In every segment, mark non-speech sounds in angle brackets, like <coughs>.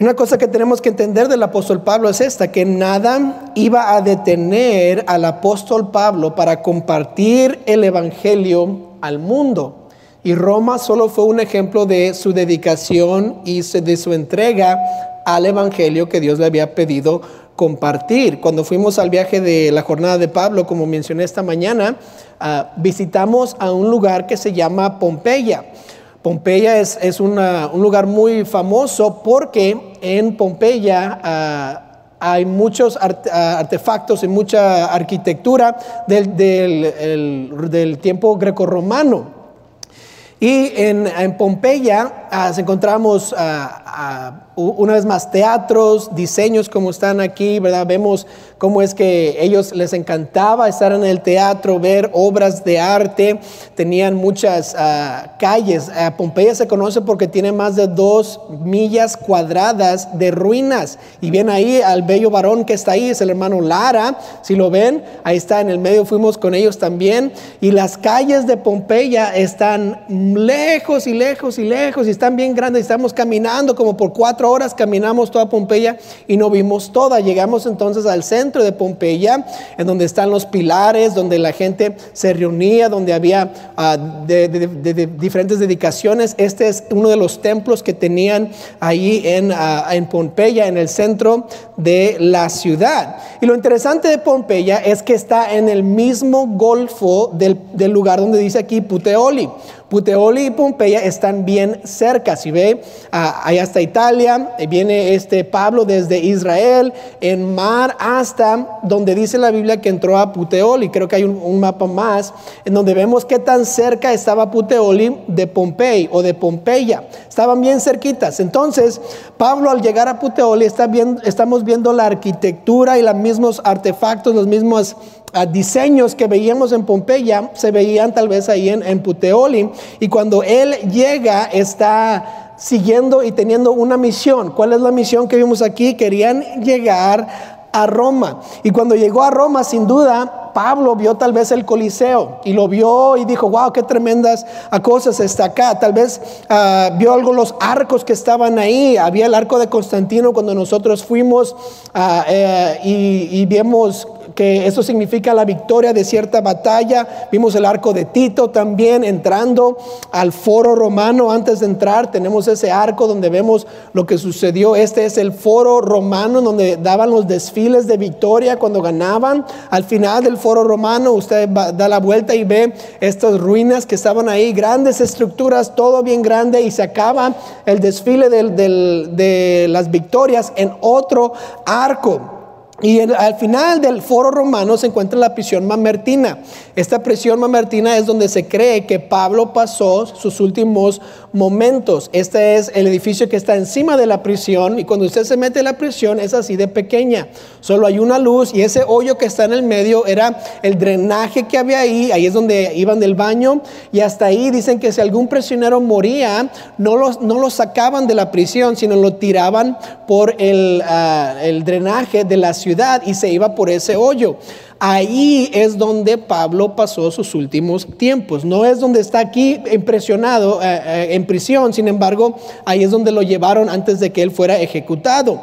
Una cosa que tenemos que entender del apóstol Pablo es esta, que nada iba a detener al apóstol Pablo para compartir el Evangelio al mundo. Y Roma solo fue un ejemplo de su dedicación y de su entrega al Evangelio que Dios le había pedido compartir. Cuando fuimos al viaje de la jornada de Pablo, como mencioné esta mañana, ah, visitamos a un lugar que se llama Pompeya. Pompeya es, un lugar muy famoso porque en Pompeya ah, hay muchos ah, artefactos y mucha arquitectura del, del, del tiempo grecorromano. Y en, en Pompeya uh, encontramos una vez más teatros, diseños como están aquí, ¿verdad? Vemos cómo es que ellos les encantaba estar en el teatro, ver obras de arte, tenían muchas ah, calles. Uh, Pompeya se conoce porque tiene más de dos millas cuadradas de ruinas. Y ven ahí al bello varón que está ahí, es el hermano Lara, si lo ven, ahí está en el medio, fuimos con ellos también. Y las calles de Pompeya están lejos y lejos y lejos y están bien grandes. Estamos caminando como por cuatro horas, caminamos toda Pompeya y no vimos toda. Llegamos entonces al centro de Pompeya, en donde están los pilares, donde la gente se reunía, donde había ah, de, diferentes dedicaciones. Este es uno de los templos que tenían ahí en, ah, en Pompeya, en el centro de la ciudad. Y lo interesante de Pompeya es que está en el mismo golfo del lugar donde dice aquí Puteoli. Puteoli y Pompeya están bien cerca. Si ve, ah, allá hasta Italia, eh, viene este Pablo desde Israel, en mar hasta donde dice la Biblia que entró a Puteoli. Creo que hay un, mapa más en donde vemos qué tan cerca estaba Puteoli de Pompey o de Pompeya. Estaban bien cerquitas. Entonces, Pablo al llegar a Puteoli está viendo, estamos viendo la arquitectura y los mismos artefactos, los mismos diseños que veíamos en Pompeya se veían tal vez ahí en Puteoli. Y cuando él llega, está siguiendo y teniendo una misión. ¿Cuál es la misión que vimos aquí? Querían llegar a Roma. Y cuando llegó a Roma, sin duda, Pablo vio tal vez el Coliseo y lo vio y dijo, wow, qué tremendas cosas está acá. Tal vez ah, vio algo los arcos que estaban ahí. Había el arco de Constantino cuando nosotros fuimos ah, eh, y, y vimos que eso significa la victoria de cierta batalla. Vimos el arco de Tito también entrando al foro romano. Antes de entrar tenemos ese arco donde vemos lo que sucedió. Este es el foro romano donde daban los desfiles de victoria cuando ganaban. Al final del foro romano usted da la vuelta y ve estas ruinas que estaban ahí, grandes estructuras, todo bien grande y se acaba el desfile de las victorias en otro arco. Y al final del foro romano se encuentra la prisión mamertina. Esta prisión mamertina es donde se cree que Pablo pasó sus últimos momentos. Este es el edificio que está encima de la prisión y cuando usted se mete en la prisión es así de pequeña. Solo hay una luz y ese hoyo que está en el medio era el drenaje que había ahí. Ahí es donde iban del baño y hasta ahí dicen que si algún prisionero moría, no lo, no lo sacaban de la prisión, sino lo tiraban por el, ah, el drenaje de la ciudad y se iba por ese hoyo. Ahí es donde Pablo pasó sus últimos tiempos. No es donde está aquí impresionado eh, eh, en prisión, sin embargo, ahí es donde lo llevaron antes de que él fuera ejecutado.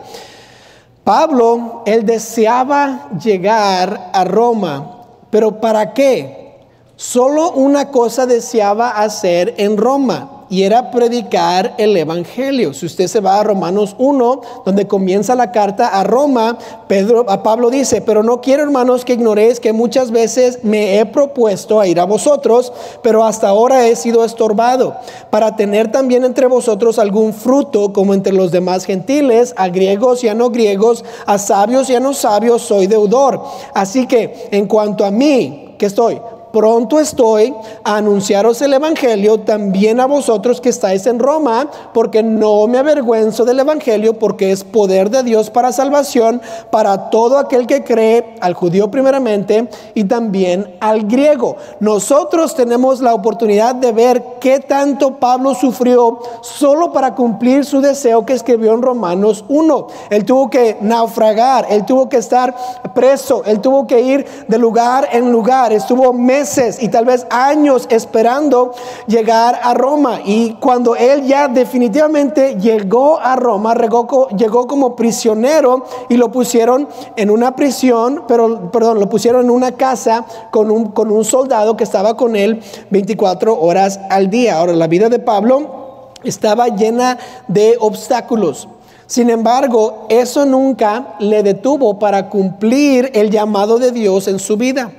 Pablo, él deseaba llegar a Roma, pero ¿para qué? Solo una cosa deseaba hacer en Roma y era predicar el Evangelio. Si usted se va a Romanos 1, donde comienza la carta a Roma, Pedro, a Pablo dice, pero no quiero hermanos que ignoréis que muchas veces me he propuesto a ir a vosotros, pero hasta ahora he sido estorbado, para tener también entre vosotros algún fruto como entre los demás gentiles, a griegos y a no griegos, a sabios y a no sabios, soy deudor. Así que en cuanto a mí, que estoy pronto estoy a anunciaros el Evangelio también a vosotros que estáis en Roma, porque no me avergüenzo del Evangelio, porque es poder de Dios para salvación, para todo aquel que cree, al judío primeramente y también al griego. Nosotros tenemos la oportunidad de ver qué tanto Pablo sufrió solo para cumplir su deseo que escribió en Romanos 1. Él tuvo que naufragar, él tuvo que estar preso, él tuvo que ir de lugar en lugar, estuvo y tal vez años esperando llegar a Roma. Y cuando él ya definitivamente llegó a Roma, llegó, como prisionero y lo pusieron en una prisión, pero, perdón, lo pusieron en una casa con un, con un soldado que estaba con él 24 horas al día. Ahora, la vida de Pablo estaba llena de obstáculos. Sin embargo, eso nunca le detuvo para cumplir el llamado de Dios en su vida.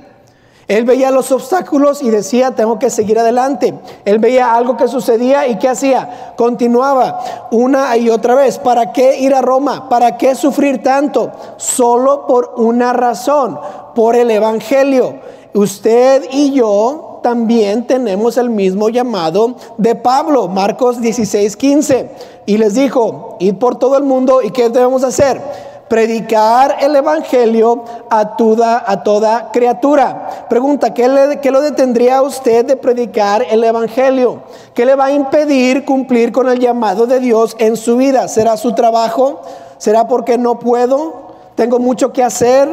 Él veía los obstáculos y decía, tengo que seguir adelante. Él veía algo que sucedía y ¿qué hacía? Continuaba una y otra vez. ¿Para qué ir a Roma? ¿Para qué sufrir tanto? Solo por una razón, por el Evangelio. Usted y yo también tenemos el mismo llamado de Pablo, Marcos 16, 15. Y les dijo, id por todo el mundo y ¿qué debemos hacer? Predicar el Evangelio a toda, a toda criatura. Pregunta, ¿qué, le, ¿qué lo detendría a usted de predicar el Evangelio? ¿Qué le va a impedir cumplir con el llamado de Dios en su vida? ¿Será su trabajo? ¿Será porque no puedo? ¿Tengo mucho que hacer?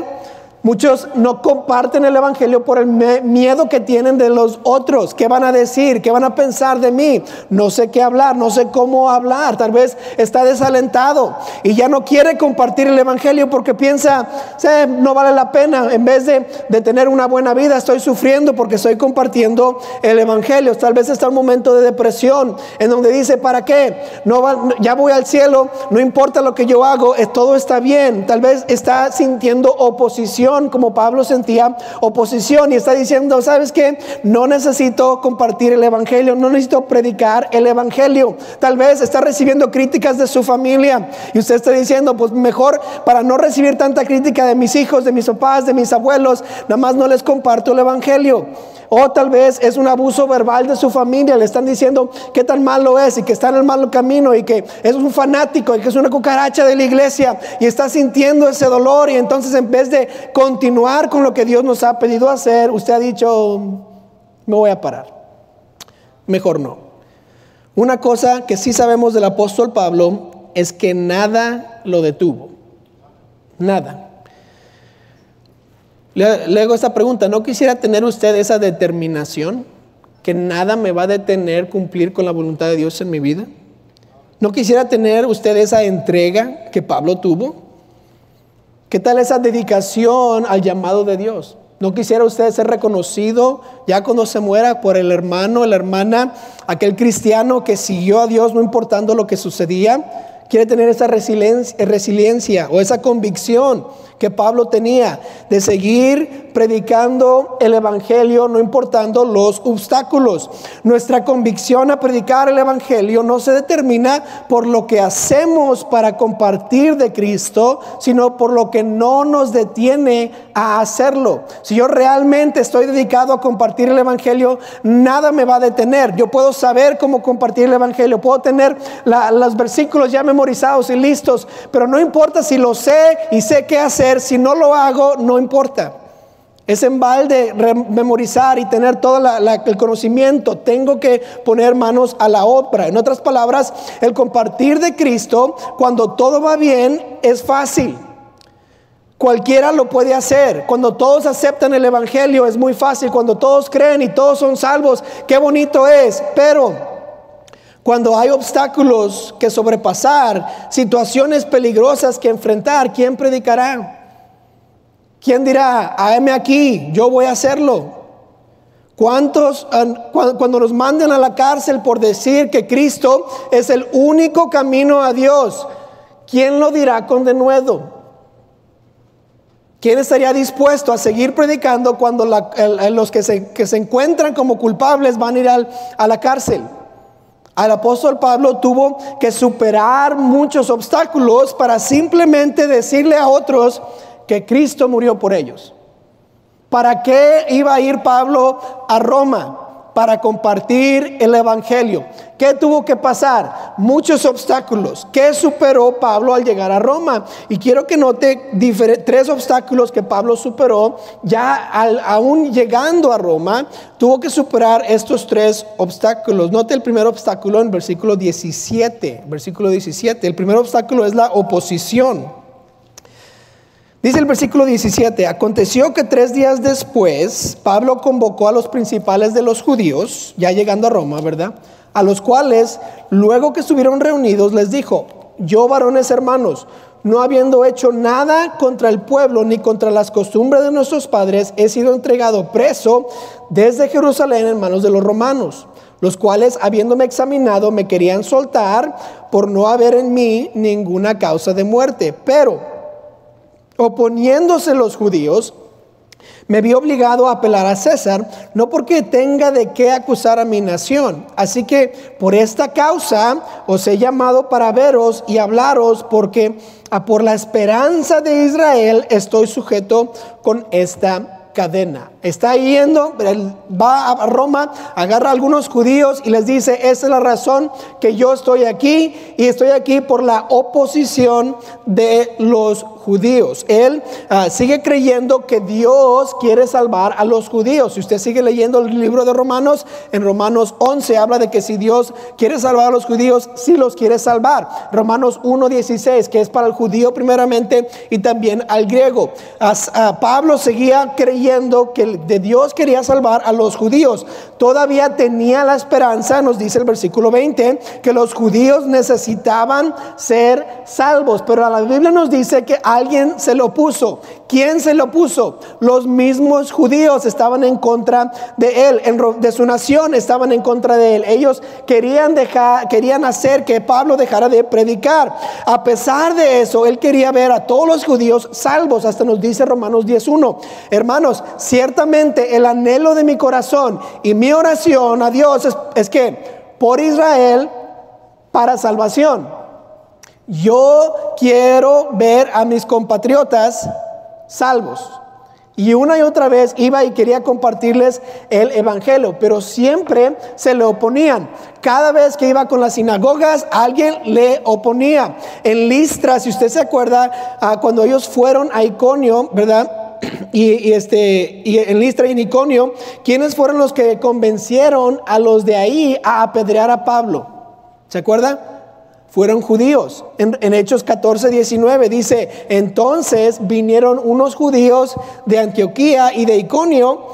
Muchos no comparten el Evangelio por el miedo que tienen de los otros. ¿Qué van a decir? ¿Qué van a pensar de mí? No sé qué hablar, no sé cómo hablar. Tal vez está desalentado y ya no quiere compartir el Evangelio porque piensa, no vale la pena. En vez de, tener una buena vida, estoy sufriendo porque estoy compartiendo el Evangelio. Tal vez está un momento de depresión en donde dice, ¿para qué? No ya voy al cielo, no importa lo que yo hago, todo está bien. Tal vez está sintiendo oposición como Pablo sentía oposición y está diciendo, ¿sabes qué? No necesito compartir el Evangelio, no necesito predicar el Evangelio. Tal vez está recibiendo críticas de su familia y usted está diciendo, pues mejor para no recibir tanta crítica de mis hijos, de mis papás, de mis abuelos, nada más no les comparto el Evangelio. O tal vez es un abuso verbal de su familia. Le están diciendo qué tan malo es y que está en el malo camino y que es un fanático y que es una cucaracha de la iglesia y está sintiendo ese dolor. Y entonces en vez de continuar con lo que Dios nos ha pedido hacer, usted ha dicho, me voy a parar. Mejor no. Una cosa que sí sabemos del apóstol Pablo es que nada lo detuvo. Nada. Le, hago esta pregunta, ¿no quisiera tener usted esa determinación? Que nada me va a detener cumplir con la voluntad de Dios en mi vida. ¿No quisiera tener usted esa entrega que Pablo tuvo? ¿Qué tal esa dedicación al llamado de Dios? ¿No quisiera usted ser reconocido ya cuando se muera por el hermano, la hermana, aquel cristiano que siguió a Dios no importando lo que sucedía? ¿Quiere tener esa resiliencia, resiliencia o esa convicción que Pablo tenía de seguir predicando el Evangelio, no importando los obstáculos. Nuestra convicción a predicar el Evangelio no se determina por lo que hacemos para compartir de Cristo, sino por lo que no nos detiene a hacerlo. Si yo realmente estoy dedicado a compartir el Evangelio, nada me va a detener. Yo puedo saber cómo compartir el Evangelio, puedo tener los versículos ya memorizados y listos, pero no importa si lo sé y sé qué hacer si no lo hago, no importa. Es en balde memorizar y tener todo el conocimiento. Tengo que poner manos a la obra. En otras palabras, el compartir de Cristo, cuando todo va bien, es fácil. Cualquiera lo puede hacer. Cuando todos aceptan el Evangelio es muy fácil. Cuando todos creen y todos son salvos, qué bonito es. Pero cuando hay obstáculos que sobrepasar, situaciones peligrosas que enfrentar, ¿quién predicará? ¿Quién dirá, hame aquí, yo voy a hacerlo? ¿Cuántos, cuando nos manden a la cárcel por decir que Cristo es el único camino a Dios, ¿quién lo dirá con denuedo? ¿Quién estaría dispuesto a seguir predicando cuando los que se, que se, encuentran como culpables van a ir a la cárcel? Al apóstol Pablo tuvo que superar muchos obstáculos para simplemente decirle a otros que Cristo murió por ellos. ¿Para qué iba a ir Pablo a Roma? Para compartir el Evangelio. ¿Qué tuvo que pasar? Muchos obstáculos. ¿Qué superó Pablo al llegar a Roma? Y quiero que note tres obstáculos que Pablo superó ya aún llegando a Roma. Tuvo que superar estos tres obstáculos. Note el primer obstáculo en versículo 17. Versículo 17. El primer obstáculo es la oposición. Dice el versículo 17, aconteció que tres días después Pablo convocó a los principales de los judíos, ya llegando a Roma, ¿verdad? A los cuales, luego que estuvieron reunidos, les dijo, yo varones hermanos, no habiendo hecho nada contra el pueblo ni contra las costumbres de nuestros padres, he sido entregado preso desde Jerusalén en manos de los romanos, los cuales, habiéndome examinado, me querían soltar por no haber en mí ninguna causa de muerte. Pero, oponiéndose los judíos, me vi obligado a apelar a César, no porque tenga de qué acusar a mi nación. Así que por esta causa os he llamado para veros y hablaros, porque a por la esperanza de Israel estoy sujeto con esta cadena. Está yendo, va a Roma, agarra a algunos judíos y les dice, esa es la razón que yo estoy aquí y estoy aquí por la oposición de los judíos. Él ah, sigue creyendo que Dios quiere salvar a los judíos. Si usted sigue leyendo el libro de Romanos, en Romanos 11 habla de que si Dios quiere salvar a los judíos, sí los quiere salvar. Romanos 1.16, que es para el judío primeramente y también al griego. Ah, Pablo seguía creyendo que de Dios quería salvar a los judíos. Todavía tenía la esperanza, nos dice el versículo 20, que los judíos necesitaban ser salvos. Pero la Biblia nos dice que alguien se lo puso. ¿Quién se lo puso? Los mismos judíos estaban en contra de él, de su nación estaban en contra de él. Ellos querían dejar, querían hacer que Pablo dejara de predicar. A pesar de eso, él quería ver a todos los judíos salvos, hasta nos dice Romanos 10.1. Hermanos, ciertamente el anhelo de mi corazón y mi oración a Dios es, que por Israel para salvación. Yo quiero ver a mis compatriotas salvos. Y una y otra vez iba y quería compartirles el Evangelio, pero siempre se le oponían. Cada vez que iba con las sinagogas, alguien le oponía. En Listra, si usted se acuerda, ah, cuando ellos fueron a Iconio, ¿verdad? <clears throat> Y, este, y en Listra y en Iconio, ¿quiénes fueron los que convencieron a los de ahí a apedrear a Pablo? ¿Se acuerda? Fueron judíos. En, Hechos 14, 19 dice, entonces vinieron unos judíos de Antioquía y de Iconio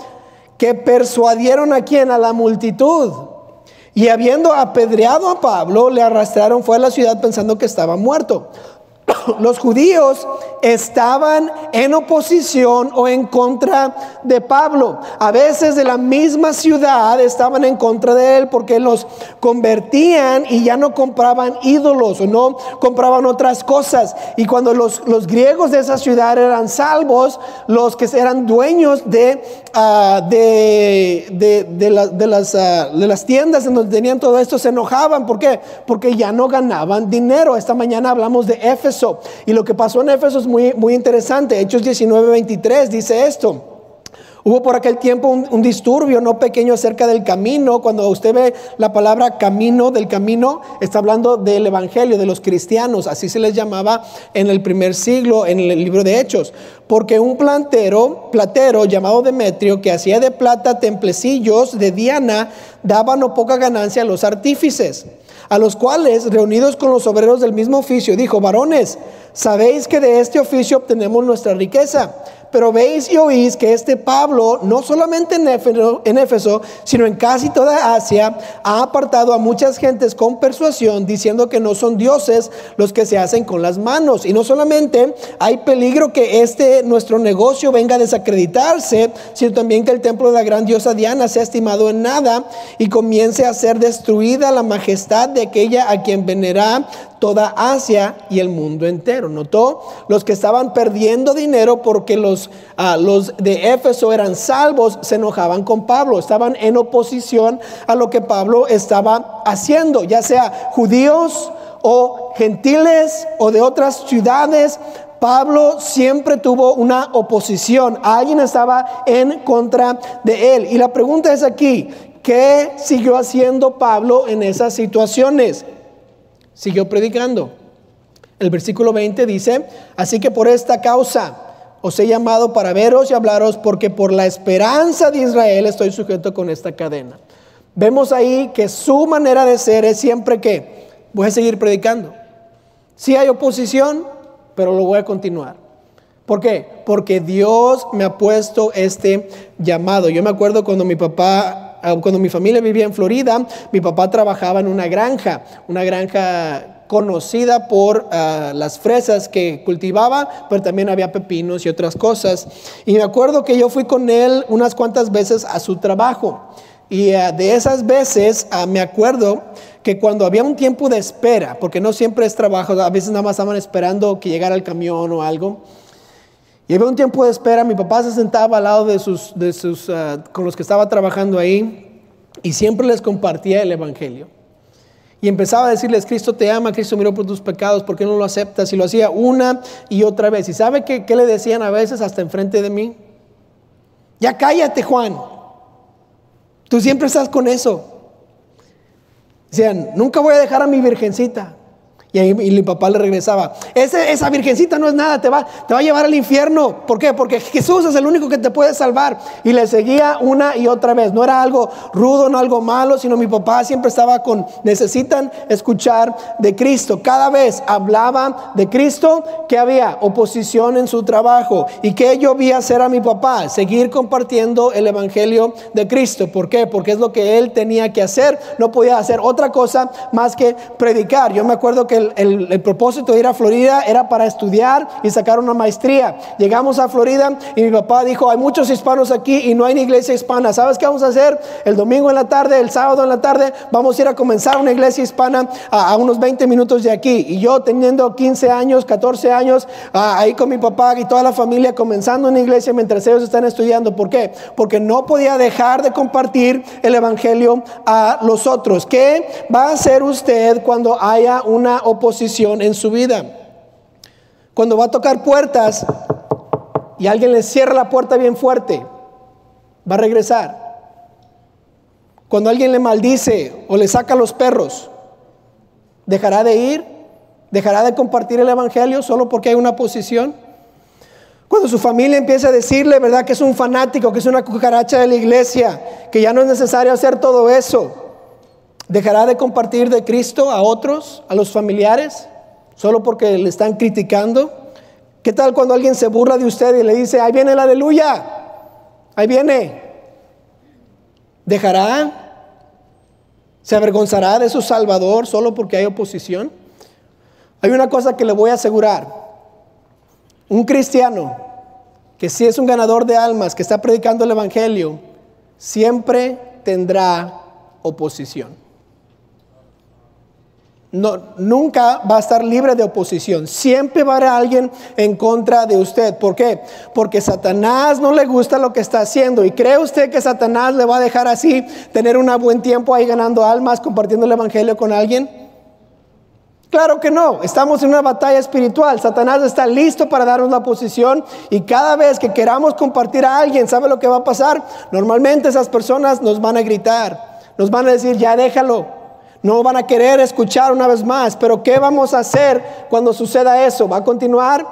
que persuadieron a quien, a la multitud. Y habiendo apedreado a Pablo, le arrastraron fue a la ciudad pensando que estaba muerto. <coughs> Los judíos estaban en oposición o en contra de Pablo. A veces de la misma ciudad estaban en contra de él porque los convertían y ya no compraban ídolos o no compraban otras cosas. Y cuando los, los griegos de esa ciudad eran salvos, los que eran dueños de, ah, de, de, las, ah, de las tiendas en donde tenían todo esto se enojaban. ¿Por qué? Porque ya no ganaban dinero. Esta mañana hablamos de Éfeso. Y lo que pasó en Éfeso es muy, muy interesante. Hechos 19, 23 dice esto. Hubo por aquel tiempo un, disturbio no pequeño acerca del camino. Cuando usted ve la palabra camino del camino, está hablando del evangelio, de los cristianos. Así se les llamaba en el primer siglo en el libro de Hechos. Porque un plantero, platero llamado Demetrio, que hacía de plata templecillos de Diana, daba no poca ganancia a los artífices a los cuales, reunidos con los obreros del mismo oficio, dijo, varones, sabéis que de este oficio obtenemos nuestra riqueza. Pero veis y oís que este Pablo, no solamente en Éfeso, sino en casi toda Asia, ha apartado a muchas gentes con persuasión, diciendo que no son dioses los que se hacen con las manos. Y no solamente hay peligro que este nuestro negocio venga a desacreditarse, sino también que el templo de la gran diosa Diana sea estimado en nada y comience a ser destruida la majestad de aquella a quien venera toda Asia y el mundo entero. Notó los que estaban perdiendo dinero porque los, ah, los de Éfeso eran salvos, se enojaban con Pablo, estaban en oposición a lo que Pablo estaba haciendo, ya sea judíos o gentiles o de otras ciudades. Pablo siempre tuvo una oposición, alguien estaba en contra de él. Y la pregunta es aquí, ¿qué siguió haciendo Pablo en esas situaciones? Siguió predicando. El versículo 20 dice, así que por esta causa os he llamado para veros y hablaros porque por la esperanza de Israel estoy sujeto con esta cadena. Vemos ahí que su manera de ser es siempre que voy a seguir predicando. Si hay oposición, pero lo voy a continuar. ¿Por qué? Porque Dios me ha puesto este llamado. Yo me acuerdo cuando mi papá, cuando mi familia vivía en Florida, mi papá trabajaba en una granja, una granja conocida por ah, las fresas que cultivaba, pero también había pepinos y otras cosas. Y me acuerdo que yo fui con él unas cuantas veces a su trabajo. Y ah, de esas veces me acuerdo que cuando había un tiempo de espera, porque no siempre es trabajo, a veces nada más estaban esperando que llegara el camión o algo, y había un tiempo de espera, mi papá se sentaba al lado de sus, de sus ah, con los que estaba trabajando ahí, y siempre les compartía el Evangelio. Y empezaba a decirles, Cristo te ama, Cristo miró por tus pecados, ¿por qué no lo aceptas? Y lo hacía una y otra vez. ¿Y sabe qué, qué le decían a veces hasta enfrente de mí? Ya cállate, Juan. Tú siempre estás con eso. Decían, nunca voy a dejar a mi virgencita. Y, ahí, mi papá le regresaba, esa virgencita no es nada, te va, te va a llevar al infierno. ¿Por qué? Porque Jesús es el único que te puede salvar. Y le seguía una y otra vez. No era algo rudo, no algo malo, sino mi papá siempre estaba con, necesitan escuchar de Cristo. Cada vez hablaba de Cristo, que había oposición en su trabajo. ¿Y qué yo vi hacer a mi papá? Seguir compartiendo el Evangelio de Cristo. ¿Por qué? Porque es lo que él tenía que hacer. No podía hacer otra cosa más que predicar. Yo me acuerdo que el, propósito de ir a Florida era para estudiar y sacar una maestría. Llegamos a Florida y mi papá dijo, hay muchos hispanos aquí y no hay una iglesia hispana. ¿Sabes qué vamos a hacer? El domingo en la tarde, el sábado en la tarde, vamos a ir a comenzar una iglesia hispana a, unos 20 minutos de aquí. Y yo teniendo 15 años, 14 años, ahí con mi papá y toda la familia comenzando una iglesia mientras ellos están estudiando. ¿Por qué? Porque no podía dejar de compartir el Evangelio a los otros. ¿Qué va a hacer usted cuando haya una oposición en su vida. Cuando va a tocar puertas y alguien le cierra la puerta bien fuerte, va a regresar. Cuando alguien le maldice o le saca los perros, dejará de ir, dejará de compartir el Evangelio solo porque hay una oposición. Cuando su familia empieza a decirle, ¿verdad? Que es un fanático, que es una cucaracha de la iglesia, que ya no es necesario hacer todo eso. ¿Dejará de compartir de Cristo a otros, a los familiares, solo porque le están criticando? ¿Qué tal cuando alguien se burla de usted y le dice, ahí viene la aleluya, ahí viene? ¿Dejará? ¿Se avergonzará de su Salvador solo porque hay oposición? Hay una cosa que le voy a asegurar. Un cristiano que si es un ganador de almas, que está predicando el Evangelio, siempre tendrá oposición nunca va a estar libre de oposición. Siempre va a haber alguien en contra de usted. ¿Por qué? Porque Satanás no le gusta lo que está haciendo. ¿Y cree usted que Satanás le va a dejar así tener un buen tiempo ahí ganando almas, compartiendo el Evangelio con alguien? Claro que no, estamos en una batalla espiritual. Satanás está listo para darnos la posición y cada vez que queramos compartir a alguien, ¿sabe lo que va a pasar? Normalmente esas personas nos van a gritar, nos van a decir, ya déjalo, no van a querer escuchar una vez más, pero ¿qué vamos a hacer cuando suceda eso? ¿Va a continuar?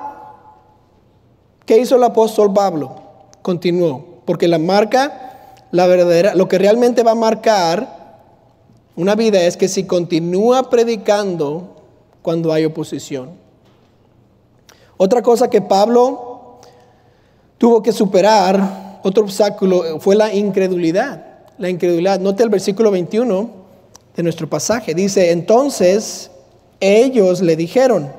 ¿Qué hizo el apóstol Pablo? Continuó, porque la marca, la verdadera, lo que realmente va a marcar una vida es que si continúa predicando cuando hay oposición. Otra cosa que Pablo tuvo que superar, otro obstáculo, fue la incredulidad. La incredulidad. Note el versículo 21 de nuestro pasaje. Dice, entonces ellos le dijeron,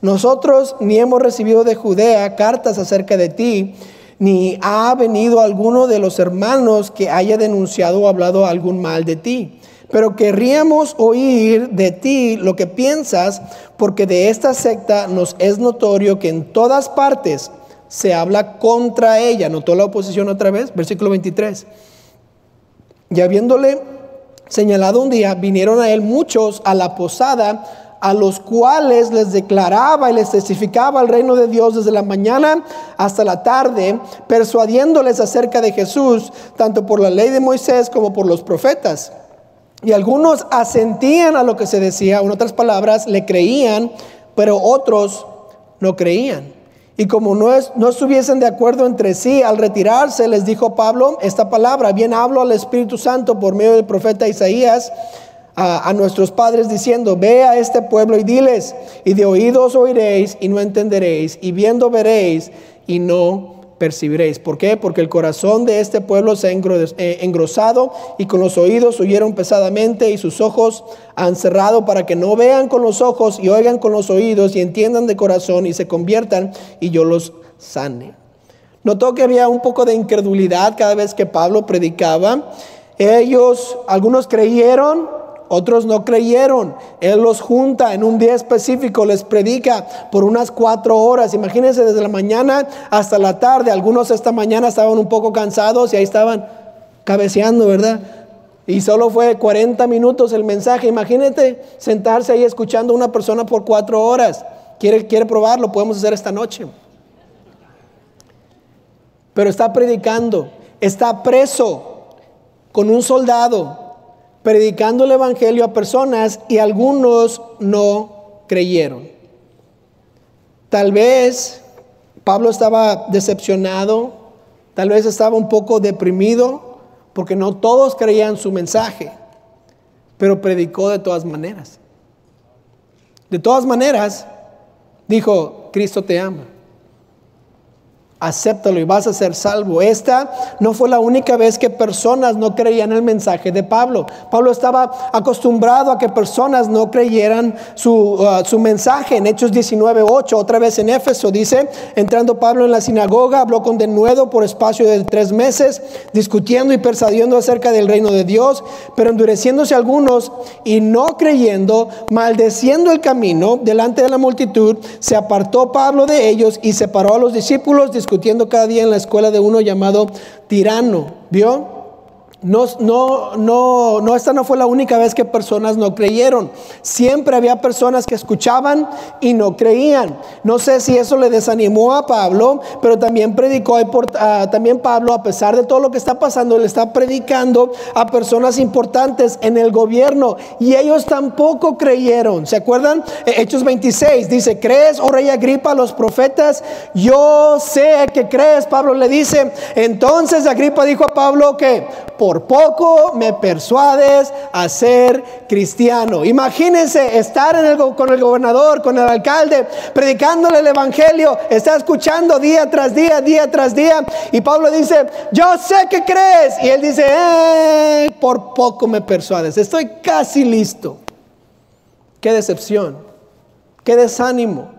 nosotros ni hemos recibido de Judea cartas acerca de ti, ni ha venido alguno de los hermanos que haya denunciado o hablado algún mal de ti. Pero querríamos oír de ti lo que piensas, porque de esta secta nos es notorio que en todas partes se habla contra ella. ¿Notó la oposición otra vez? Versículo 23. Y habiéndole señalado un día, vinieron a él muchos a la posada, a los cuales les declaraba y les testificaba el reino de Dios desde la mañana hasta la tarde, persuadiéndoles acerca de Jesús, tanto por la ley de Moisés como por los profetas. Y algunos asentían a lo que se decía, en otras palabras, le creían, pero otros no creían. Y como no, no estuviesen de acuerdo entre sí, al retirarse les dijo Pablo esta palabra, bien hablo al Espíritu Santo por medio del profeta Isaías, a, nuestros padres diciendo, ve a este pueblo y diles, y de oídos oiréis y no entenderéis, y viendo veréis y no percibiréis. ¿Por qué? Porque el corazón de este pueblo se ha eh, engrosado y con los oídos oyeron pesadamente y sus ojos han cerrado para que no vean con los ojos y oigan con los oídos y entiendan de corazón y se conviertan y yo los sane. Notó que había un poco de incredulidad cada vez que Pablo predicaba. Ellos, algunos creyeron, otros no creyeron. Él los junta en un día específico, les predica por unas cuatro horas. Imagínense desde la mañana hasta la tarde. Algunos esta mañana estaban un poco cansados y ahí estaban cabeceando, ¿verdad? Y solo fue 40 minutos el mensaje. Imagínate sentarse ahí escuchando a una persona por cuatro horas. ¿Quiere, quiere probarlo? Podemos hacer esta noche. Pero está predicando, está preso con un soldado predicando el Evangelio a personas y algunos no creyeron. Tal vez Pablo estaba decepcionado, tal vez estaba un poco deprimido, porque no todos creían su mensaje, pero predicó de todas maneras. De todas maneras, dijo, Cristo te ama acéptalo y vas a ser salvo. Esta no fue la única vez que personas no creían el mensaje de Pablo. Pablo estaba acostumbrado a que personas no creyeran su, uh, su mensaje. En Hechos 19.8, otra vez en Éfeso, dice, entrando Pablo en la sinagoga, habló con denuedo por espacio de tres meses, discutiendo y persuadiendo acerca del reino de Dios, pero endureciéndose algunos y no creyendo, maldeciendo el camino delante de la multitud, se apartó Pablo de ellos y separó a los discípulos, cada día en la escuela de uno llamado Tirano. ¿Vio? No, no, no, no, esta no fue la única vez que personas no creyeron. Siempre había personas que escuchaban y no creían. No sé si eso le desanimó a Pablo, pero también predicó, también Pablo, a pesar de todo lo que está pasando, le está predicando a personas importantes en el gobierno y ellos tampoco creyeron. ¿Se acuerdan? Eh, Hechos 26 dice, ¿crees, oh rey Agripa, los profetas? Yo sé que crees, Pablo le dice. Entonces Agripa dijo a Pablo que por poco me persuades a ser cristiano. Imagínense estar con el gobernador, con el alcalde, predicándole el evangelio, está escuchando día tras día, día tras día. Y Pablo dice, yo sé que crees. Y él dice, eh, por poco me persuades, estoy casi listo. Qué decepción, qué desánimo.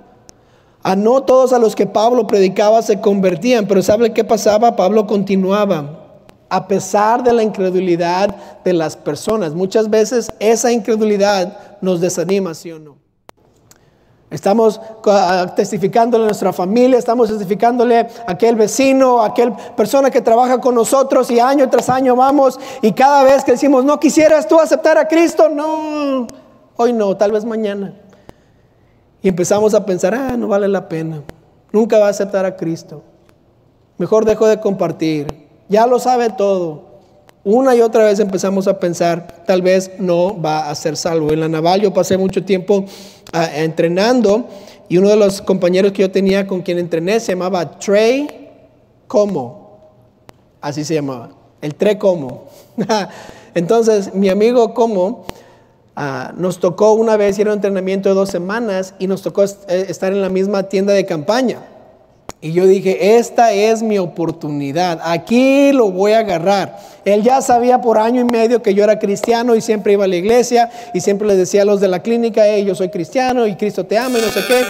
A no todos a los que Pablo predicaba se convertían, pero ¿sabe qué pasaba? Pablo continuaba a pesar de la incredulidad de las personas. Muchas veces esa incredulidad nos desanima, ¿sí o no? Estamos testificándole a nuestra familia, estamos testificándole a aquel vecino, a aquel persona que trabaja con nosotros y año tras año vamos y cada vez que decimos, no quisieras tú aceptar a Cristo, no, hoy no, tal vez mañana. Y empezamos a pensar, ah, no vale la pena, nunca va a aceptar a Cristo. Mejor dejo de compartir, ya lo sabe todo. Una y otra vez empezamos a pensar, tal vez no va a ser salvo. En la naval yo pasé mucho tiempo ah, entrenando y uno de los compañeros que yo tenía con quien entrené se llamaba Trey Como. Así se llamaba, el Trey Como. <laughs> Entonces, mi amigo Como ah, nos tocó una vez a un entrenamiento de dos semanas y nos tocó eh, estar en la misma tienda de campaña. Y yo dije, esta es mi oportunidad, aquí lo voy a agarrar. Él ya sabía por año y medio que yo era cristiano y siempre iba a la iglesia y siempre les decía a los de la clínica, hey, yo soy cristiano y Cristo te ama y no sé qué.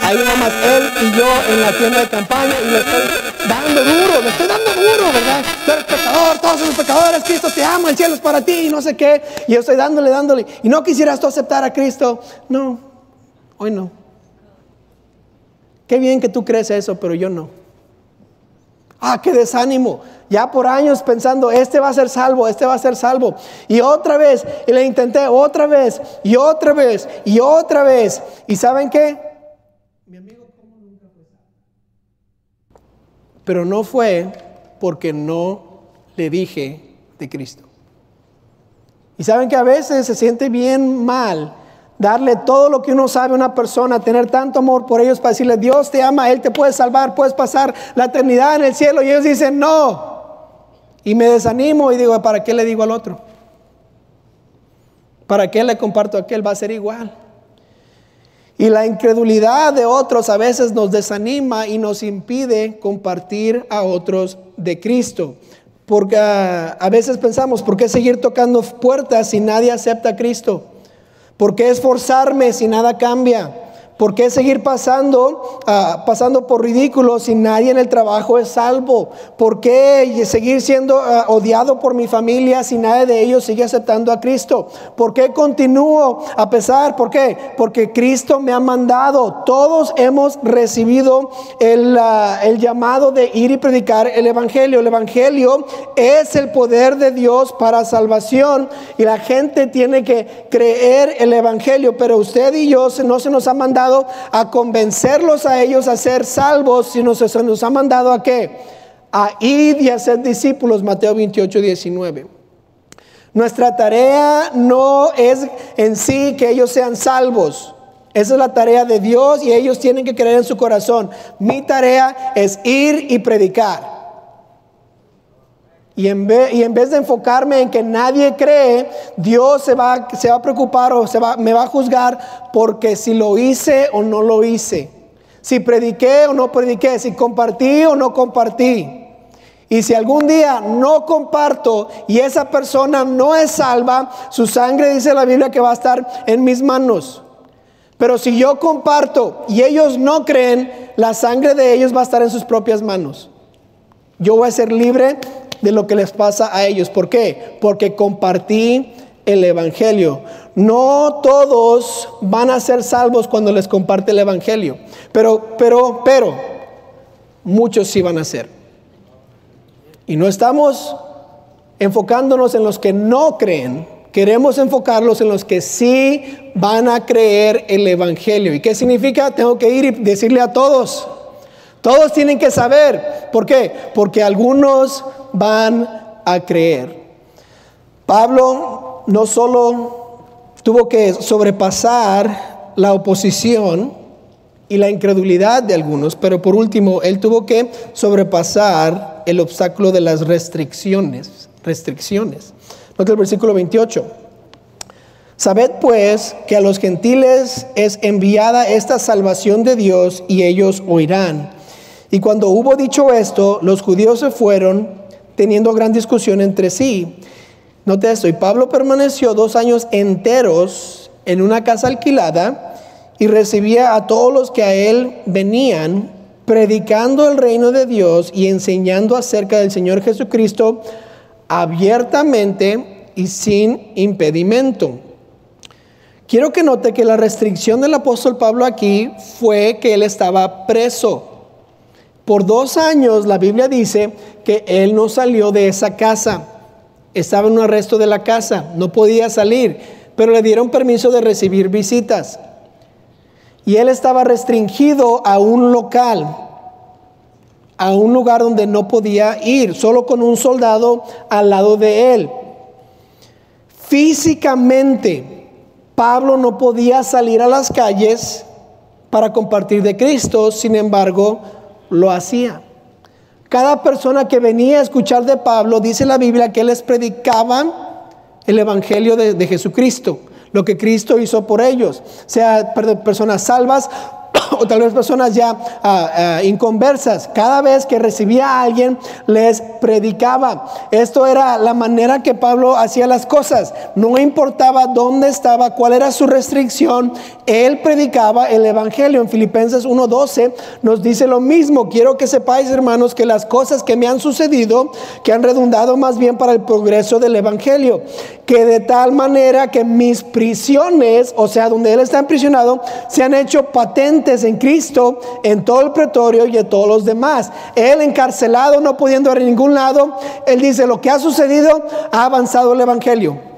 Ahí más él y yo en la tienda de campaña y le estoy dando duro, le estoy dando duro, ¿verdad? Tú eres pecador, todos somos pecadores, Cristo te ama, el cielo es para ti y no sé qué. Y yo estoy dándole, dándole. Y no quisieras tú aceptar a Cristo. No, hoy no. Qué bien que tú crees eso, pero yo no. Ah, qué desánimo. Ya por años pensando, este va a ser salvo, este va a ser salvo. Y otra vez, y le intenté otra vez, y otra vez, y otra vez. ¿Y saben qué? Mi amigo, ¿cómo nunca fue Pero no fue porque no le dije de Cristo. Y saben que a veces se siente bien mal darle todo lo que uno sabe a una persona, tener tanto amor por ellos para decirle, Dios te ama, Él te puede salvar, puedes pasar la eternidad en el cielo. Y ellos dicen, no, Y me desanimo y digo, ¿para qué le digo al otro? ¿Para qué le comparto a aquel? Va a ser igual. Y la incredulidad de otros a veces nos desanima y nos impide compartir a otros de Cristo. Porque ah, a veces pensamos, ¿por qué seguir tocando puertas si nadie acepta a Cristo? ¿Por qué esforzarme si nada cambia? ¿Por qué seguir pasando, ah, pasando por ridículo si nadie en el trabajo es salvo? ¿Por qué seguir siendo ah, odiado por mi familia si nadie de ellos sigue aceptando a Cristo? ¿Por qué continúo a pesar? ¿Por qué? Porque Cristo me ha mandado. Todos hemos recibido el, ah, el llamado de ir y predicar el Evangelio. El Evangelio es el poder de Dios para salvación y la gente tiene que creer el Evangelio, pero usted y yo no se nos ha mandado a convencerlos a ellos a ser salvos, sino se nos ha mandado a qué? A ir y a ser discípulos, Mateo 28, 19. Nuestra tarea no es en sí que ellos sean salvos. Esa es la tarea de Dios y ellos tienen que creer en su corazón. Mi tarea es ir y predicar. Y en, vez, de enfocarme en que nadie cree, Dios se va, a preocupar o se me va a juzgar porque si lo hice o no lo hice. Si prediqué o no prediqué, si compartí o no compartí. Y si algún día no comparto y esa persona no es salva, su sangre dice la Biblia que va a estar en mis manos. Pero si yo comparto y ellos no creen, la sangre de ellos va a estar en sus propias manos. Yo voy a ser libre de lo que les pasa a ellos. ¿Por qué? Porque compartí el Evangelio. No todos van a ser salvos cuando les comparte el Evangelio, pero, pero, pero, muchos sí van a ser. Y no estamos enfocándonos en los que no creen, queremos enfocarlos en los que sí van a creer el Evangelio. ¿Y qué significa? Tengo que ir y decirle a todos. Todos tienen que saber. ¿Por qué? Porque algunos van a creer. Pablo no solo tuvo que sobrepasar la oposición y la incredulidad de algunos, pero por último, él tuvo que sobrepasar el obstáculo de las restricciones. Restricciones. Nota el versículo 28. Sabed pues que a los gentiles es enviada esta salvación de Dios y ellos oirán. Y cuando hubo dicho esto, los judíos se fueron teniendo gran discusión entre sí. Note esto, y Pablo permaneció dos años enteros en una casa alquilada y recibía a todos los que a él venían, predicando el reino de Dios y enseñando acerca del Señor Jesucristo abiertamente y sin impedimento. Quiero que note que la restricción del apóstol Pablo aquí fue que él estaba preso. Por dos años la Biblia dice que él no salió de esa casa. Estaba en un arresto de la casa, no podía salir, pero le dieron permiso de recibir visitas. Y él estaba restringido a un local, a un lugar donde no podía ir, solo con un soldado al lado de él. Físicamente, Pablo no podía salir a las calles para compartir de Cristo, sin embargo, lo hacía. Cada persona que venía a escuchar de Pablo, dice la Biblia que les predicaba el Evangelio de, de Jesucristo, lo que Cristo hizo por ellos, sea personas salvas o tal vez personas ya ah, ah, inconversas, cada vez que recibía a alguien les predicaba. Esto era la manera que Pablo hacía las cosas. No importaba dónde estaba, cuál era su restricción, él predicaba el Evangelio. En Filipenses 1.12 nos dice lo mismo. Quiero que sepáis, hermanos, que las cosas que me han sucedido, que han redundado más bien para el progreso del Evangelio, que de tal manera que mis prisiones, o sea, donde él está imprisionado, se han hecho patentes en Cristo, en todo el pretorio y en todos los demás. Él encarcelado, no pudiendo ir a ningún lado, él dice, lo que ha sucedido, ha avanzado el Evangelio.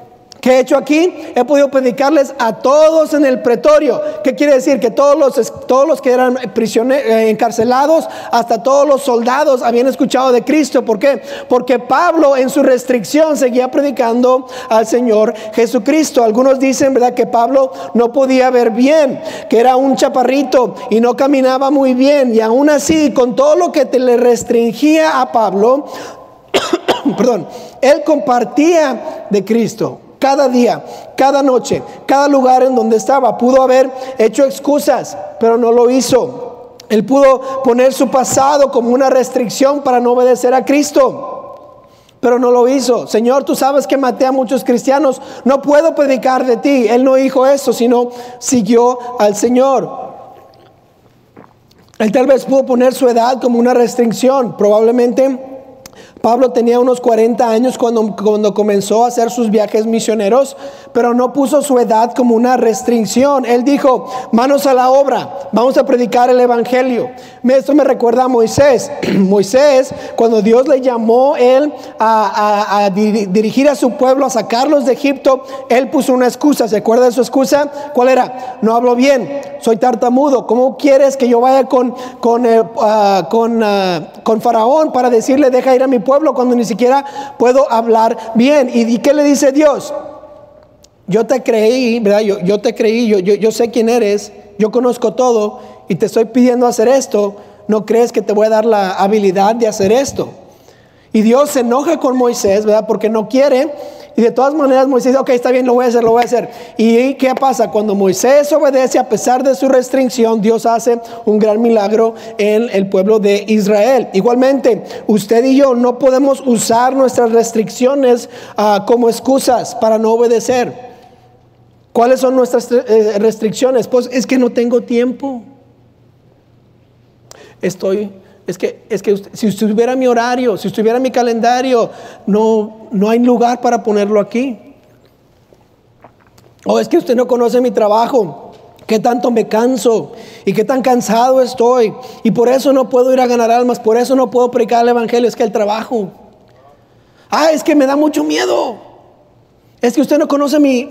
¿Qué he hecho aquí? He podido predicarles a todos en el pretorio. ¿Qué quiere decir? Que todos los, todos los que eran eh, encarcelados, hasta todos los soldados habían escuchado de Cristo. ¿Por qué? Porque Pablo en su restricción seguía predicando al Señor Jesucristo. Algunos dicen, ¿verdad? Que Pablo no podía ver bien, que era un chaparrito y no caminaba muy bien. Y aún así, con todo lo que le restringía a Pablo, <coughs> perdón, él compartía de Cristo cada día, cada noche, cada lugar en donde estaba. Pudo haber hecho excusas, pero no lo hizo. Él pudo poner su pasado como una restricción para no obedecer a Cristo pero no lo hizo. Señor, tú sabes que maté a muchos cristianos, no puedo predicar de ti. Él no dijo eso, sino siguió al Señor. Él tal vez pudo poner su edad como una restricción, probablemente Pablo tenía unos 40 años cuando, cuando comenzó a hacer sus viajes misioneros, pero no puso su edad como una restricción. Él dijo, manos a la obra, vamos a predicar el Evangelio. Esto me recuerda a Moisés. <clears throat> Moisés, cuando Dios le llamó él a, dirigir a su pueblo, a sacarlos de Egipto, él puso una excusa. ¿Se acuerda de su excusa? ¿Cuál era? No hablo bien, soy tartamudo. ¿Cómo quieres que yo vaya con, con, ah, con, ah, con Faraón para decirle, deja ir a mi pueblo? Pueblo cuando ni siquiera puedo hablar bien. ¿Y, qué le dice Dios? Yo te creí, ¿verdad? Yo, te creí, yo sé quién eres, yo conozco todo y te estoy pidiendo hacer esto. ¿No crees que te voy a dar la habilidad de hacer esto? Y Dios se enoja con Moisés, ¿verdad? Porque no quiere y de todas maneras Moisés dice, ok, está bien, lo voy a hacer, lo voy a hacer. ¿Y qué pasa? Cuando Moisés obedece a pesar de su restricción, Dios hace un gran milagro en el pueblo de Israel. Igualmente, usted y yo no podemos usar nuestras restricciones ah, como excusas para no obedecer. ¿Cuáles son nuestras eh, restricciones? Pues es que no tengo tiempo. Estoy es que, es que si estuviera mi horario, si estuviera mi calendario, no, no hay lugar para ponerlo aquí. O es que usted no conoce mi trabajo, qué tanto me canso y qué tan cansado estoy. Y por eso no puedo ir a ganar almas, por eso no puedo predicar el Evangelio, es que el trabajo. Ah, es que me da mucho miedo. Es que usted no conoce mi,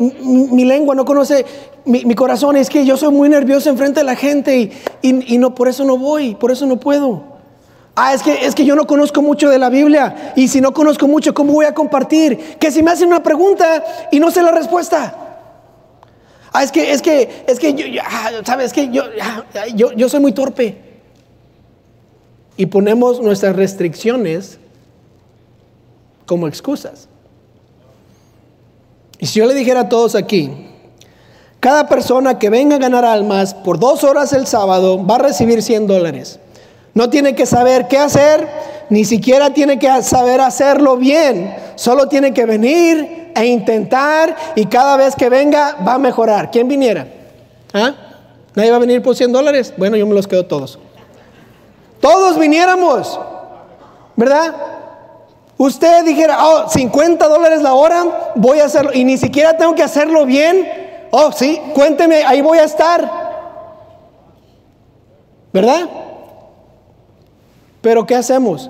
lengua, no conoce mi, corazón. Es que yo soy muy nervioso enfrente de la gente y, y, no, por eso no voy, por eso no puedo. Ah, es que, es que yo no conozco mucho de la Biblia. Y si no conozco mucho, ¿cómo voy a compartir? Que si me hacen una pregunta y no sé la respuesta. Ah, es que, es que, es que yo, ah, ¿sabes? que yo, ah, yo, yo soy muy torpe. Y ponemos nuestras restricciones como excusas. Y si yo le dijera a todos aquí, cada persona que venga a ganar almas por dos horas el sábado va a recibir 100 dólares. No tiene que saber qué hacer, ni siquiera tiene que saber hacerlo bien. Solo tiene que venir e intentar y cada vez que venga va a mejorar. ¿Quién viniera? ¿Ah? ¿Nadie va a venir por 100 dólares? Bueno, yo me los quedo todos. Todos viniéramos, ¿verdad? Usted dijera, oh, 50 dólares la hora, voy a hacerlo, y ni siquiera tengo que hacerlo bien. Oh, sí, cuénteme, ahí voy a estar. ¿Verdad? Pero ¿qué hacemos?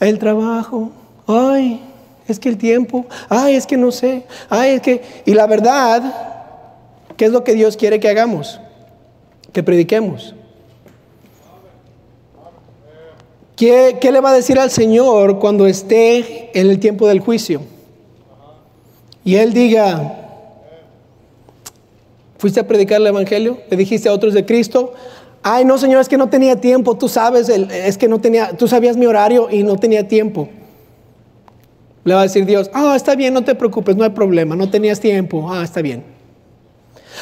El trabajo. Ay, es que el tiempo. Ay, es que no sé. Ay, es que... Y la verdad, ¿qué es lo que Dios quiere que hagamos? Que prediquemos. ¿Qué, ¿Qué, le va a decir al Señor cuando esté en el tiempo del juicio? Y Él diga, ¿fuiste a predicar el Evangelio? ¿Le dijiste a otros de Cristo? Ay, no, Señor, es que no tenía tiempo. Tú sabes, es que no tenía, tú sabías mi horario y no tenía tiempo. Le va a decir Dios, ah, está bien, no te preocupes, no hay problema, no tenías tiempo. Ah, está bien.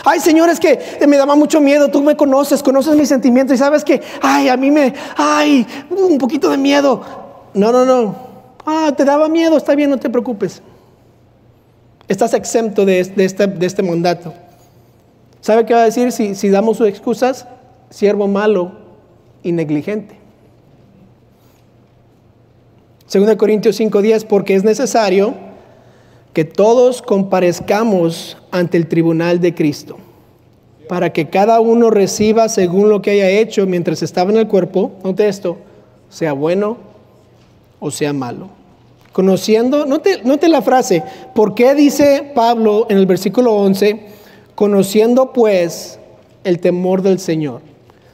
Ay, Señor, es que me daba mucho miedo, tú me conoces, conoces mis sentimientos y sabes que, ay, a mí me, ay, un poquito de miedo. No, no, no. Ah, te daba miedo, está bien, no te preocupes. Estás exento de, este, este mandato. ¿Sabe qué va a decir si, si damos sus excusas? Siervo malo y negligente. 2 Corintios 5:10, porque es necesario que todos comparezcamos ante el tribunal de Cristo, para que cada uno reciba según lo que haya hecho mientras estaba en el cuerpo, note esto, sea bueno o sea malo. Conociendo, note, note la frase, ¿por qué dice Pablo en el versículo 11, conociendo pues el temor del Señor?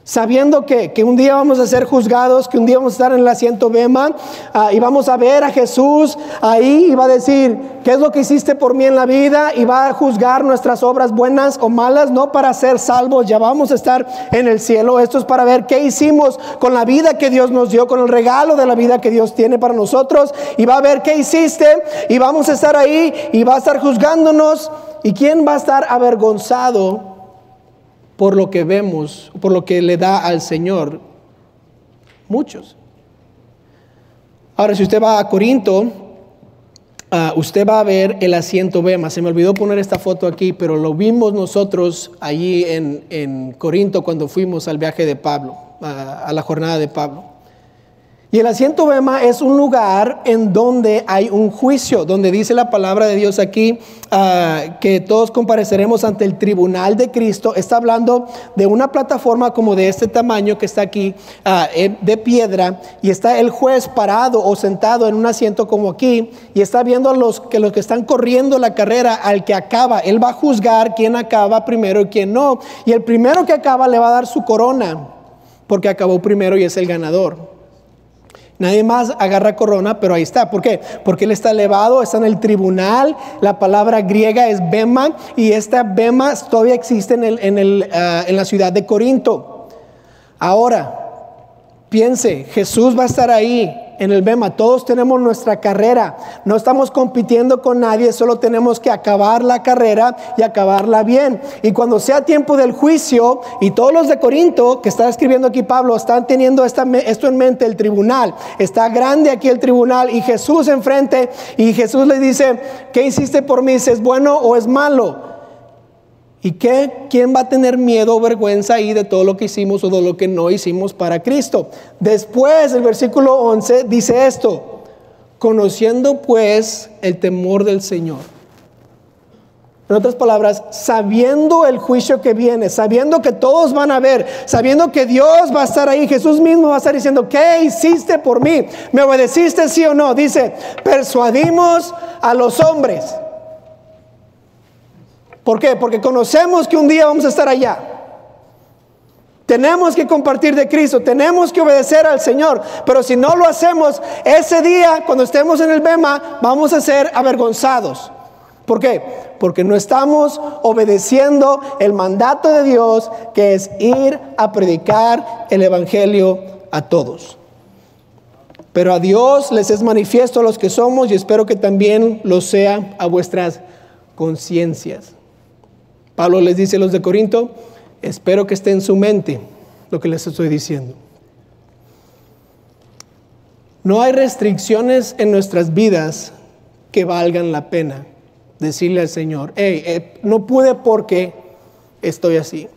Sabiendo que, que, un día vamos a ser juzgados, que un día vamos a estar en el asiento Bema uh, y vamos a ver a Jesús ahí y va a decir, ¿qué es lo que hiciste por mí en la vida? Y va a juzgar nuestras obras buenas o malas, no para ser salvos, ya vamos a estar en el cielo. Esto es para ver qué hicimos con la vida que Dios nos dio, con el regalo de la vida que Dios tiene para nosotros. Y va a ver qué hiciste y vamos a estar ahí y va a estar juzgándonos. ¿Y quién va a estar avergonzado? Por lo que vemos, por lo que le da al Señor? Muchos. Ahora, si usted va a Corinto, uh, usted va a ver el asiento Bema. Se me olvidó poner esta foto aquí, pero lo vimos nosotros allí en, en Corinto cuando fuimos al viaje de Pablo, uh, a la jornada de Pablo. Y el asiento Bema es un lugar en donde hay un juicio, donde dice la palabra de Dios aquí uh, que todos compareceremos ante el tribunal de Cristo. Está hablando de una plataforma como de este tamaño que está aquí uh, de piedra y está el juez parado o sentado en un asiento como aquí y está viendo a los que, los que están corriendo la carrera al que acaba. Él va a juzgar quién acaba primero y quién no. Y el primero que acaba le va a dar su corona porque acabó primero y es el ganador. Nadie más agarra corona, pero ahí está. ¿Por qué? Porque él está elevado, está en el tribunal. La palabra griega es bema y esta bema todavía existe en, el, en, el, uh, en la ciudad de Corinto. Ahora, piense, Jesús va a estar ahí en el Bema. Todos tenemos nuestra carrera. No estamos compitiendo con nadie, solo tenemos que acabar la carrera y acabarla bien. Y cuando sea tiempo del juicio, y todos los de Corinto, que está escribiendo aquí Pablo, están teniendo esto en mente, el tribunal. Está grande aquí el tribunal y Jesús enfrente y Jesús le dice, ¿qué hiciste por mí? ¿Es bueno o es malo? ¿Y qué? ¿Quién va a tener miedo o vergüenza ahí de todo lo que hicimos o de lo que no hicimos para Cristo? Después, el versículo 11 dice esto, conociendo pues el temor del Señor. En otras palabras, sabiendo el juicio que viene, sabiendo que todos van a ver, sabiendo que Dios va a estar ahí, Jesús mismo va a estar diciendo, ¿qué hiciste por mí? ¿Me obedeciste sí o no? Dice, persuadimos a los hombres. ¿Por qué? Porque conocemos que un día vamos a estar allá. Tenemos que compartir de Cristo, tenemos que obedecer al Señor, pero si no lo hacemos, ese día, cuando estemos en el Bema, vamos a ser avergonzados. ¿Por qué? Porque no estamos obedeciendo el mandato de Dios, que es ir a predicar el Evangelio a todos. Pero a Dios les es manifiesto a los que somos y espero que también lo sea a vuestras conciencias. Pablo les dice a los de Corinto, espero que esté en su mente lo que les estoy diciendo. No hay restricciones en nuestras vidas que valgan la pena decirle al Señor, hey, eh, no pude porque estoy así.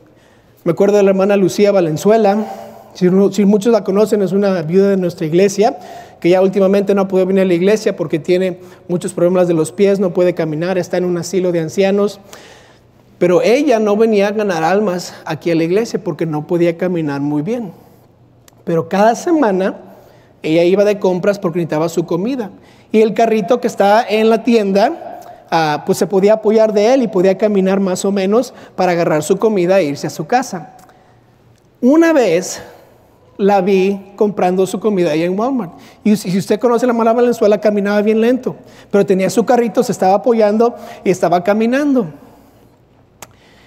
Me acuerdo de la hermana Lucía Valenzuela, si, si, muchos la conocen, es una viuda de nuestra iglesia, que ya últimamente no puede venir a la iglesia porque tiene muchos problemas de los pies, no puede caminar, está en un asilo de ancianos. Pero ella no venía a ganar almas aquí a la iglesia porque no podía caminar muy bien. Pero cada semana ella iba de compras porque necesitaba su comida. Y el carrito que está en la tienda, ah, pues se podía apoyar de él y podía caminar más o menos para agarrar su comida e irse a su casa. Una vez la vi comprando su comida ahí en Walmart. Y si usted conoce la mala Valenzuela, caminaba bien lento, pero tenía su carrito, se estaba apoyando y estaba caminando.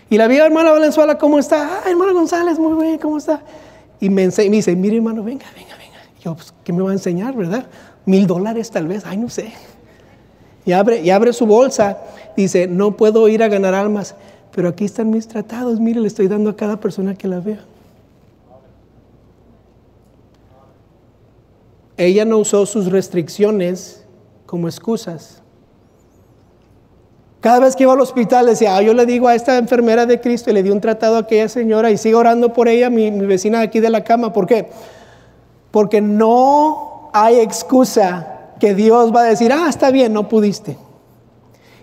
Y la vi, hermana Valenzuela, ¿cómo está? Ah, hermano González, muy bien, ¿cómo está? Y me, dice, mire hermano, venga, venga, venga. yo, pues, ¿qué me va a enseñar, verdad? Mil dólares tal vez, ay, no sé. Y abre, y abre su bolsa, dice, no puedo ir a ganar almas, pero aquí están mis tratados, mire, le estoy dando a cada persona que la vea. Ella no usó sus restricciones como excusas. Cada vez que iba al hospital decía, ah, yo le digo a esta enfermera de Cristo y le di un tratado a aquella señora y sigo orando por ella, mi, mi vecina de aquí de la cama. ¿Por qué? Porque no hay excusa que Dios va a decir, ah, está bien, no pudiste.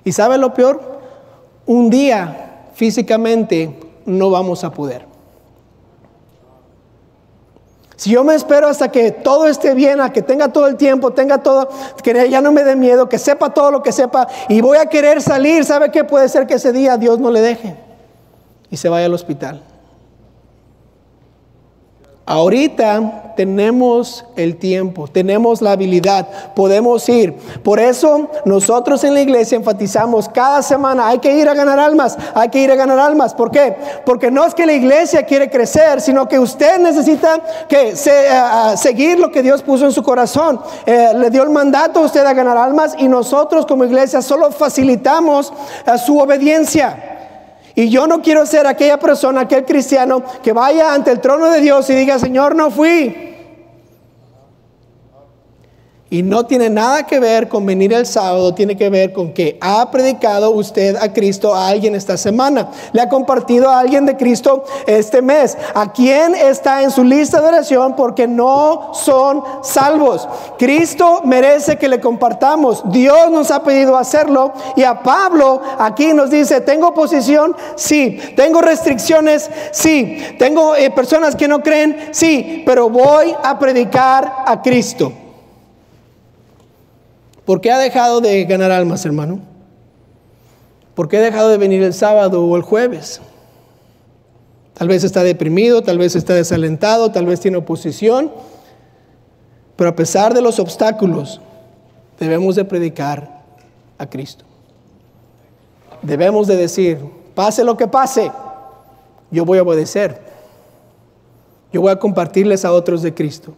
¿Y sabe lo peor? Un día físicamente no vamos a poder. Si yo me espero hasta que todo esté bien, a que tenga todo el tiempo, tenga todo, que ya no me dé miedo, que sepa todo lo que sepa y voy a querer salir, ¿sabe qué? Puede ser que ese día Dios no le deje y se vaya al hospital. Ahorita tenemos el tiempo, tenemos la habilidad, podemos ir. Por eso nosotros en la iglesia enfatizamos cada semana, hay que ir a ganar almas, hay que ir a ganar almas. ¿Por qué? Porque no es que la iglesia quiere crecer, sino que usted necesita que seguir lo que Dios puso en su corazón. Eh, le dio el mandato a usted a ganar almas y nosotros como iglesia solo facilitamos eh, su obediencia. Y yo no quiero ser aquella persona, aquel cristiano que vaya ante el trono de Dios y diga, Señor, no fui. Y no tiene nada que ver con venir el sábado, tiene que ver con que ha predicado usted a Cristo a alguien esta semana. Le ha compartido a alguien de Cristo este mes. ¿A quién está en su lista de oración? Porque no son salvos. Cristo merece que le compartamos. Dios nos ha pedido hacerlo. Y a Pablo aquí nos dice, ¿tengo oposición? Sí. ¿Tengo restricciones? Sí. ¿Tengo eh, personas que no creen? Sí. Pero voy a predicar a Cristo. ¿Por qué ha dejado de ganar almas, hermano? ¿Por qué ha dejado de venir el sábado o el jueves? Tal vez está deprimido, tal vez está desalentado, tal vez tiene oposición, pero a pesar de los obstáculos, debemos de predicar a Cristo. Debemos de decir, pase lo que pase, yo voy a obedecer. Yo voy a compartirles a otros de Cristo.